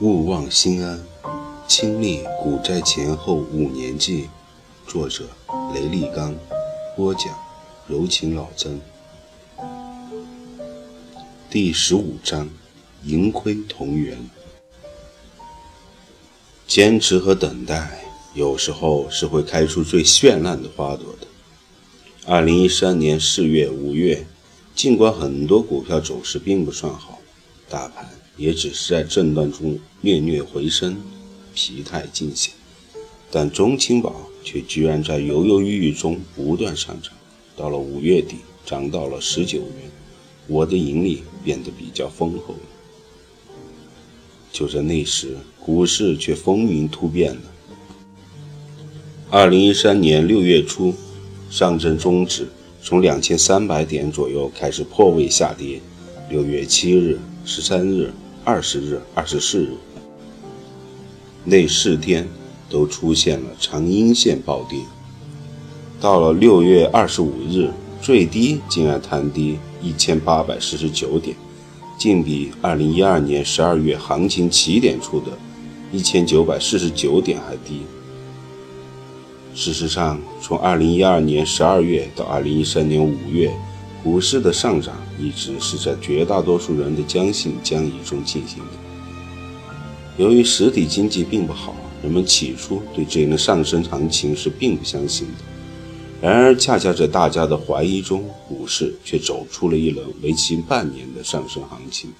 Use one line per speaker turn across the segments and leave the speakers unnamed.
勿忘心安，亲历股债前后五年记。作者：雷立刚，播讲：柔情老曾。第十五章：盈亏同源。坚持和等待，有时候是会开出最绚烂的花朵的。二零一三年四月、五月，尽管很多股票走势并不算好，大盘。也只是在震荡中略略回升，疲态尽显，但中青宝却居然在犹犹豫豫中不断上涨，到了五月底涨到了十九元，我的盈利变得比较丰厚了。就在那时，股市却风云突变了。二零一三年六月初，上证综指从两千三百点左右开始破位下跌，六月七日、十三日。二十日、二十四日，那四天都出现了长阴线暴跌。到了六月二十五日，最低竟然探低一千八百四十九点，竟比二零一二年十二月行情起点处的一千九百四十九点还低。事实上，从二零一二年十二月到二零一三年五月。股市的上涨一直是在绝大多数人的将信将疑中进行的。由于实体经济并不好，人们起初对这轮上升行情是并不相信的。然而，恰恰在大家的怀疑中，股市却走出了一轮为期半年的上升行情。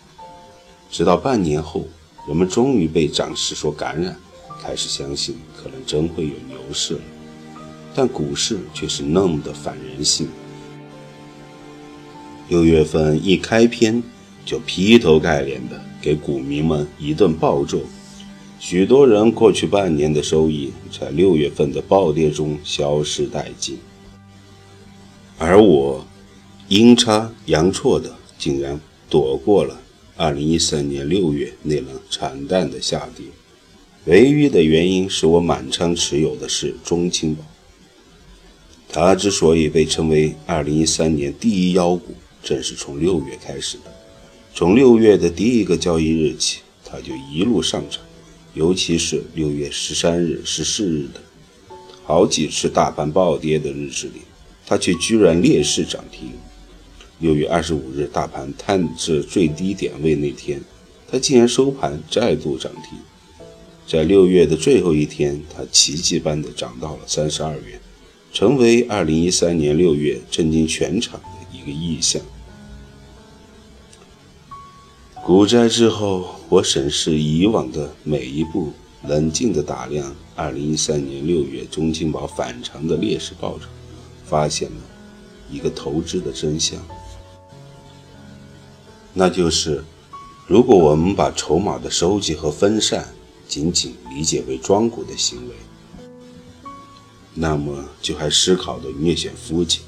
直到半年后，人们终于被涨势所感染，开始相信可能真会有牛市了。但股市却是那么的反人性。六月份一开篇就劈头盖脸的给股民们一顿暴揍，许多人过去半年的收益在六月份的暴跌中消失殆尽，而我阴差阳错的竟然躲过了二零一三年六月那轮惨淡的下跌。唯一的原因是我满仓持有的是中青宝，它之所以被称为二零一三年第一妖股。正是从六月开始的，从六月的第一个交易日起，它就一路上涨，尤其是六月十三日、十四日的好几次大盘暴跌的日子里，它却居然劣势涨停。六月二十五日大盘探至最低点位那天，它竟然收盘再度涨停。在六月的最后一天，它奇迹般的涨到了三十二元，成为二零一三年六月震惊全场。一个意象。股灾之后，我审视以往的每一步，冷静地打量2013年6月中青宝反常的劣势暴涨，发现了一个投资的真相，那就是，如果我们把筹码的收集和分散仅仅理解为庄股的行为，那么就还思考的略显肤浅。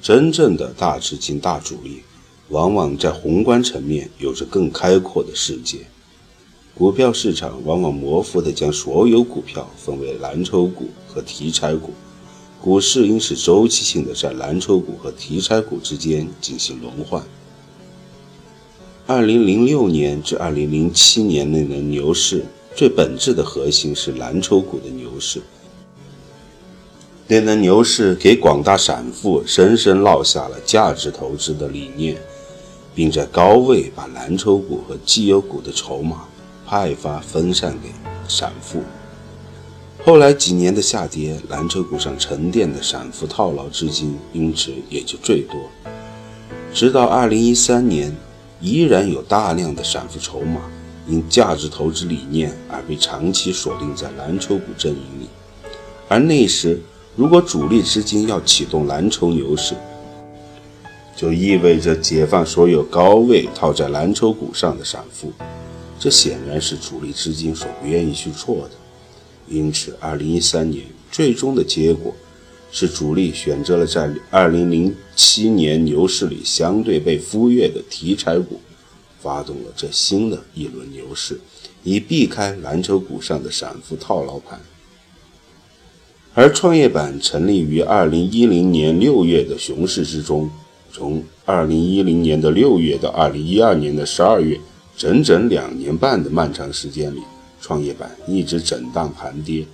真正的大资金、大主力，往往在宏观层面有着更开阔的世界。股票市场往往模糊地将所有股票分为蓝筹股和题材股，股市应是周期性的在蓝筹股和题材股之间进行轮换。二零零六年至二零零七年那轮牛市，最本质的核心是蓝筹股的牛市。那轮牛市给广大散户深深烙下了价值投资的理念，并在高位把蓝筹股和绩优股的筹码派发分散给散户。后来几年的下跌，蓝筹股上沉淀的散户套牢资金因此也就最多。直到2013年，依然有大量的散户筹码因价值投资理念而被长期锁定在蓝筹股阵营里，而那时。如果主力资金要启动蓝筹牛市，就意味着解放所有高位套在蓝筹股上的散户，这显然是主力资金所不愿意去做的。因此，二零一三年最终的结果是主力选择了在二零零七年牛市里相对被忽略的题材股，发动了这新的一轮牛市，以避开蓝筹股上的散户套牢盘。而创业板成立于二零一零年六月的熊市之中，从二零一零年的六月到二零一二年的十二月，整整两年半的漫长时间里，创业板一直震荡盘跌。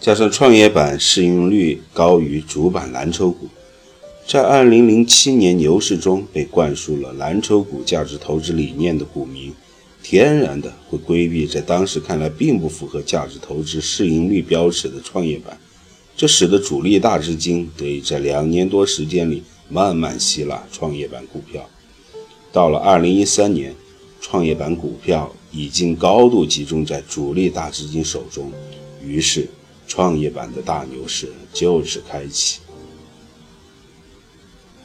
加上创业板市盈率高于主板蓝筹股，在2007年牛市中被灌输了蓝筹股价值投资理念的股民，天然的会规避在当时看来并不符合价值投资市盈率标尺的创业板，这使得主力大资金得以在两年多时间里慢慢吸纳创业板股票。到了2013年，创业板股票已经高度集中在主力大资金手中，于是。创业板的大牛市就此开启。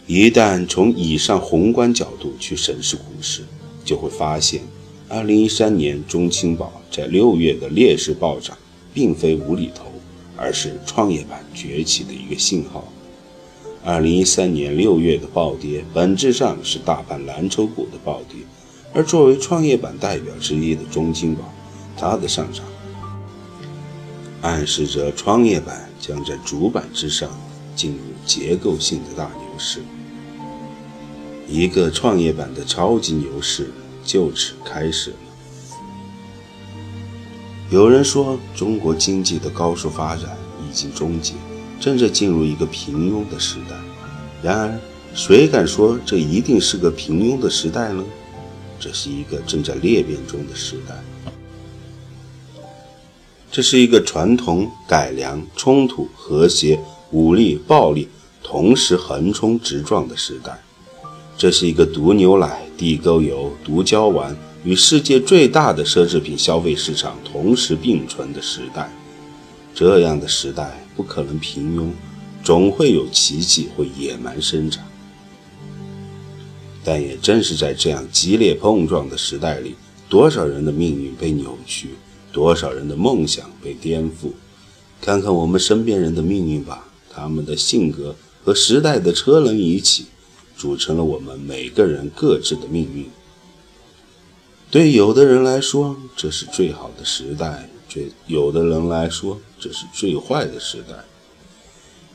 一旦从以上宏观角度去审视股市，就会发现，2013年中青宝在六月的劣势暴涨，并非无厘头，而是创业板崛起的一个信号。2013年六月的暴跌，本质上是大盘蓝筹股的暴跌，而作为创业板代表之一的中青宝，它的上涨。暗示着创业板将在主板之上进入结构性的大牛市，一个创业板的超级牛市就此开始了。有人说，中国经济的高速发展已经终结，正在进入一个平庸的时代。然而，谁敢说这一定是个平庸的时代呢？这是一个正在裂变中的时代。这是一个传统改良、冲突、和谐、武力、暴力同时横冲直撞的时代。这是一个毒牛奶、地沟油、毒胶丸与世界最大的奢侈品消费市场同时并存的时代。这样的时代不可能平庸，总会有奇迹会野蛮生长。但也正是在这样激烈碰撞的时代里，多少人的命运被扭曲。多少人的梦想被颠覆？看看我们身边人的命运吧，他们的性格和时代的车轮一起，组成了我们每个人各自的命运。对有的人来说，这是最好的时代；对有的人来说，这是最坏的时代。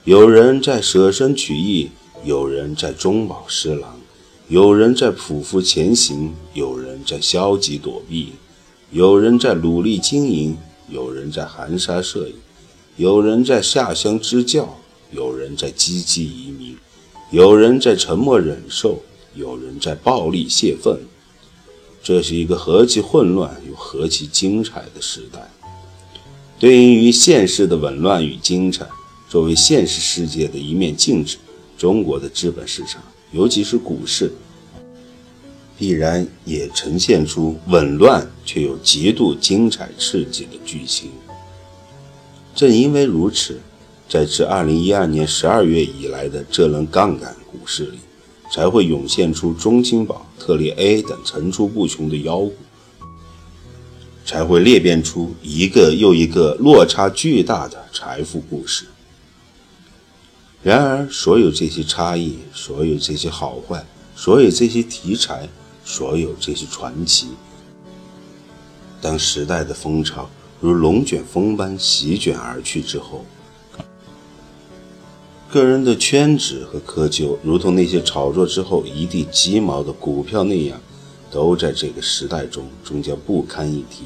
有人在舍身取义，有人在中饱私囊，有人在匍匐前行，有人在消极躲避。有人在努力经营，有人在含沙射影，有人在下乡支教，有人在积极移民，有人在沉默忍受，有人在暴力泄愤。这是一个何其混乱又何其精彩的时代！对应于现实的紊乱与精彩，作为现实世界的一面镜子，中国的资本市场，尤其是股市。必然也呈现出紊乱却又极度精彩刺激的剧情。正因为如此，在自2012年12月以来的这轮杠杆股市里，才会涌现出中青宝、特列 A 等层出不穷的妖股，才会裂变出一个又一个落差巨大的财富故事。然而，所有这些差异，所有这些好坏，所有这些题材。所有这些传奇，当时代的风潮如龙卷风般席卷而去之后，个人的圈子和窠臼，如同那些炒作之后一地鸡毛的股票那样，都在这个时代中终将不堪一提。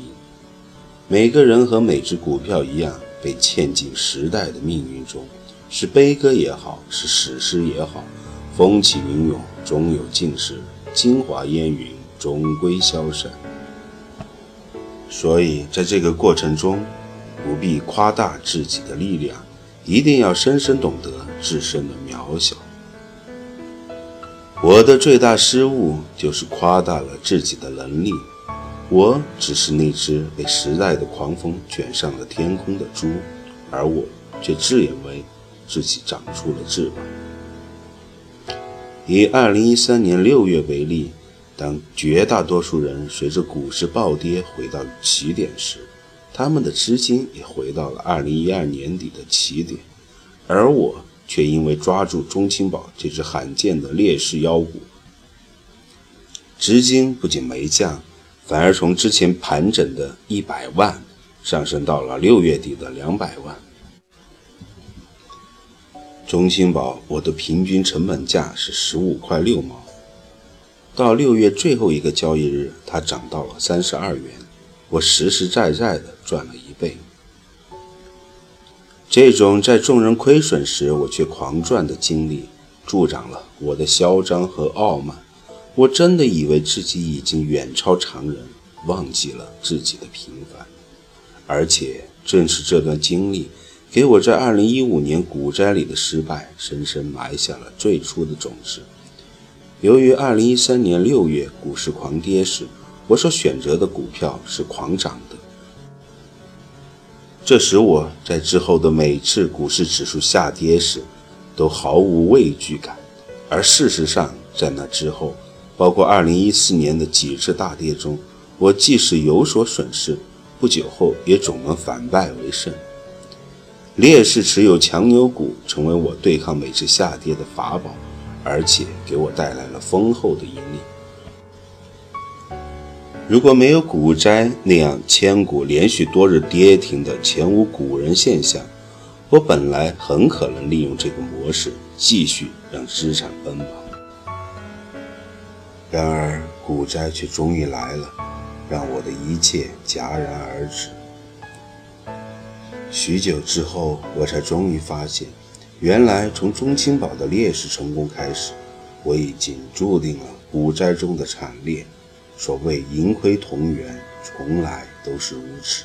每个人和每只股票一样，被嵌进时代的命运中，是悲歌也好，是史诗也好，风起云涌，终有尽时。精华烟云终归消散，所以在这个过程中，不必夸大自己的力量，一定要深深懂得自身的渺小。我的最大失误就是夸大了自己的能力，我只是那只被时代的狂风卷上了天空的猪，而我却自以为自己长出了翅膀。以二零一三年六月为例，当绝大多数人随着股市暴跌回到起点时，他们的资金也回到了二零一二年底的起点，而我却因为抓住中青宝这只罕见的劣势妖股，资金不仅没降，反而从之前盘整的一百万上升到了六月底的两百万。中青宝，我的平均成本价是十五块六毛。到六月最后一个交易日，它涨到了三十二元，我实实在在的赚了一倍。这种在众人亏损时我却狂赚的经历，助长了我的嚣张和傲慢。我真的以为自己已经远超常人，忘记了自己的平凡。而且正是这段经历，给我在二零一五年股灾里的失败，深深埋下了最初的种子。由于二零一三年六月股市狂跌时，我所选择的股票是狂涨的，这使我在之后的每次股市指数下跌时，都毫无畏惧感。而事实上，在那之后，包括二零一四年的几次大跌中，我即使有所损失，不久后也总能反败为胜。劣势持有强牛股，成为我对抗每次下跌的法宝。而且给我带来了丰厚的盈利。如果没有股灾那样千股连续多日跌停的前无古人现象，我本来很可能利用这个模式继续让资产奔跑。然而股灾却终于来了，让我的一切戛然而止。许久之后，我才终于发现。原来从中青宝的劣势成功开始，我已经注定了股灾中的惨烈。所谓盈亏同源，从来都是如此。